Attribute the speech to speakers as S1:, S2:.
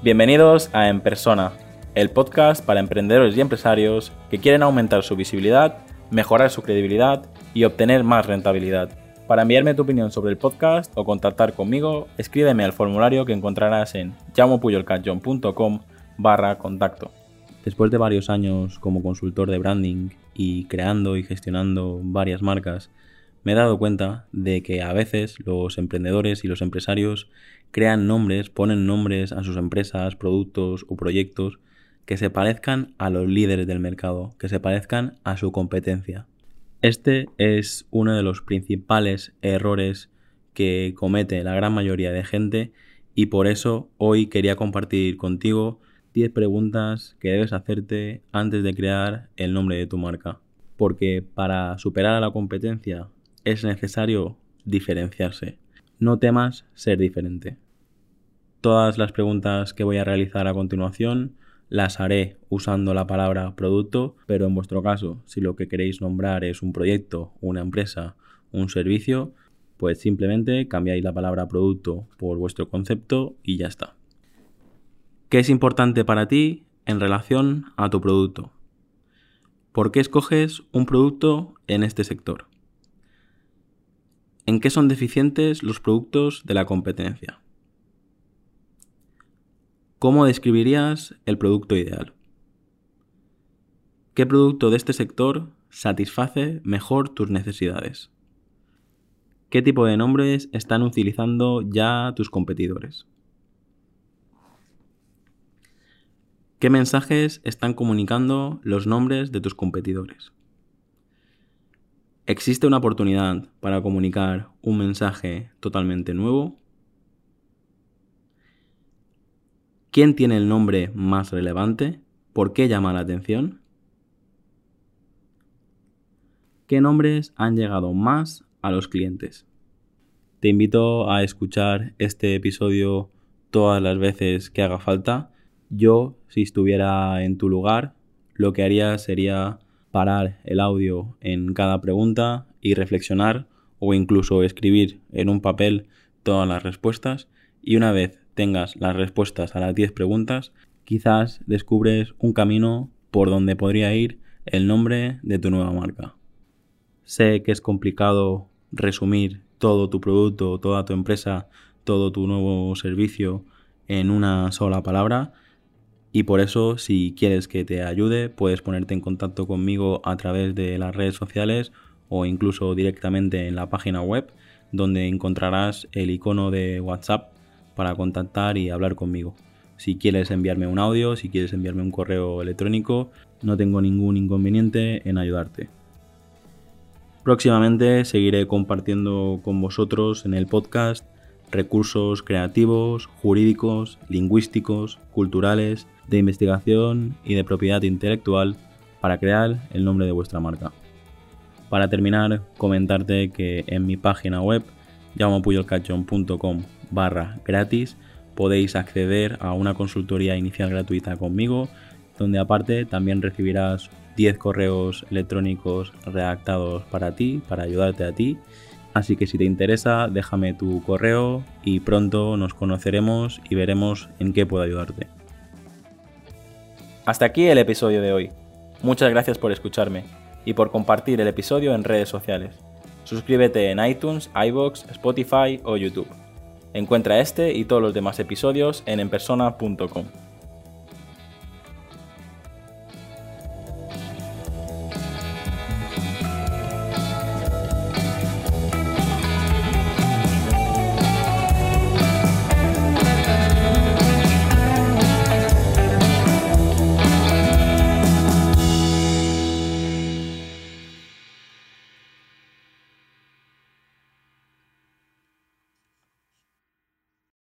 S1: Bienvenidos a En Persona, el podcast para emprendedores y empresarios que quieren aumentar su visibilidad, mejorar su credibilidad y obtener más rentabilidad. Para enviarme tu opinión sobre el podcast o contactar conmigo, escríbeme al formulario que encontrarás en llamopuyolcanchon.com barra contacto. Después de varios años como consultor de branding y creando y gestionando varias marcas, me he dado cuenta de que a veces los emprendedores y los empresarios crean nombres, ponen nombres a sus empresas, productos o proyectos que se parezcan a los líderes del mercado, que se parezcan a su competencia. Este es uno de los principales errores que comete la gran mayoría de gente y por eso hoy quería compartir contigo 10 preguntas que debes hacerte antes de crear el nombre de tu marca. Porque para superar a la competencia es necesario diferenciarse. No temas ser diferente. Todas las preguntas que voy a realizar a continuación las haré usando la palabra producto, pero en vuestro caso, si lo que queréis nombrar es un proyecto, una empresa, un servicio, pues simplemente cambiáis la palabra producto por vuestro concepto y ya está. ¿Qué es importante para ti en relación a tu producto? ¿Por qué escoges un producto en este sector? ¿En qué son deficientes los productos de la competencia? ¿Cómo describirías el producto ideal? ¿Qué producto de este sector satisface mejor tus necesidades? ¿Qué tipo de nombres están utilizando ya tus competidores? ¿Qué mensajes están comunicando los nombres de tus competidores? ¿Existe una oportunidad para comunicar un mensaje totalmente nuevo? ¿Quién tiene el nombre más relevante? ¿Por qué llama la atención? ¿Qué nombres han llegado más a los clientes? Te invito a escuchar este episodio todas las veces que haga falta. Yo, si estuviera en tu lugar, lo que haría sería parar el audio en cada pregunta y reflexionar o incluso escribir en un papel todas las respuestas y una vez tengas las respuestas a las 10 preguntas, quizás descubres un camino por donde podría ir el nombre de tu nueva marca. Sé que es complicado resumir todo tu producto, toda tu empresa, todo tu nuevo servicio en una sola palabra, y por eso, si quieres que te ayude, puedes ponerte en contacto conmigo a través de las redes sociales o incluso directamente en la página web, donde encontrarás el icono de WhatsApp para contactar y hablar conmigo. Si quieres enviarme un audio, si quieres enviarme un correo electrónico, no tengo ningún inconveniente en ayudarte. Próximamente seguiré compartiendo con vosotros en el podcast recursos creativos, jurídicos, lingüísticos, culturales, de investigación y de propiedad intelectual para crear el nombre de vuestra marca. Para terminar, comentarte que en mi página web llamopuyolcachon.com barra gratis podéis acceder a una consultoría inicial gratuita conmigo, donde aparte también recibirás 10 correos electrónicos redactados para ti, para ayudarte a ti. Así que si te interesa, déjame tu correo y pronto nos conoceremos y veremos en qué puedo ayudarte. Hasta aquí el episodio de hoy. Muchas gracias por escucharme y por compartir el episodio en redes sociales. Suscríbete en iTunes, iBox, Spotify o YouTube. Encuentra este y todos los demás episodios en enpersona.com.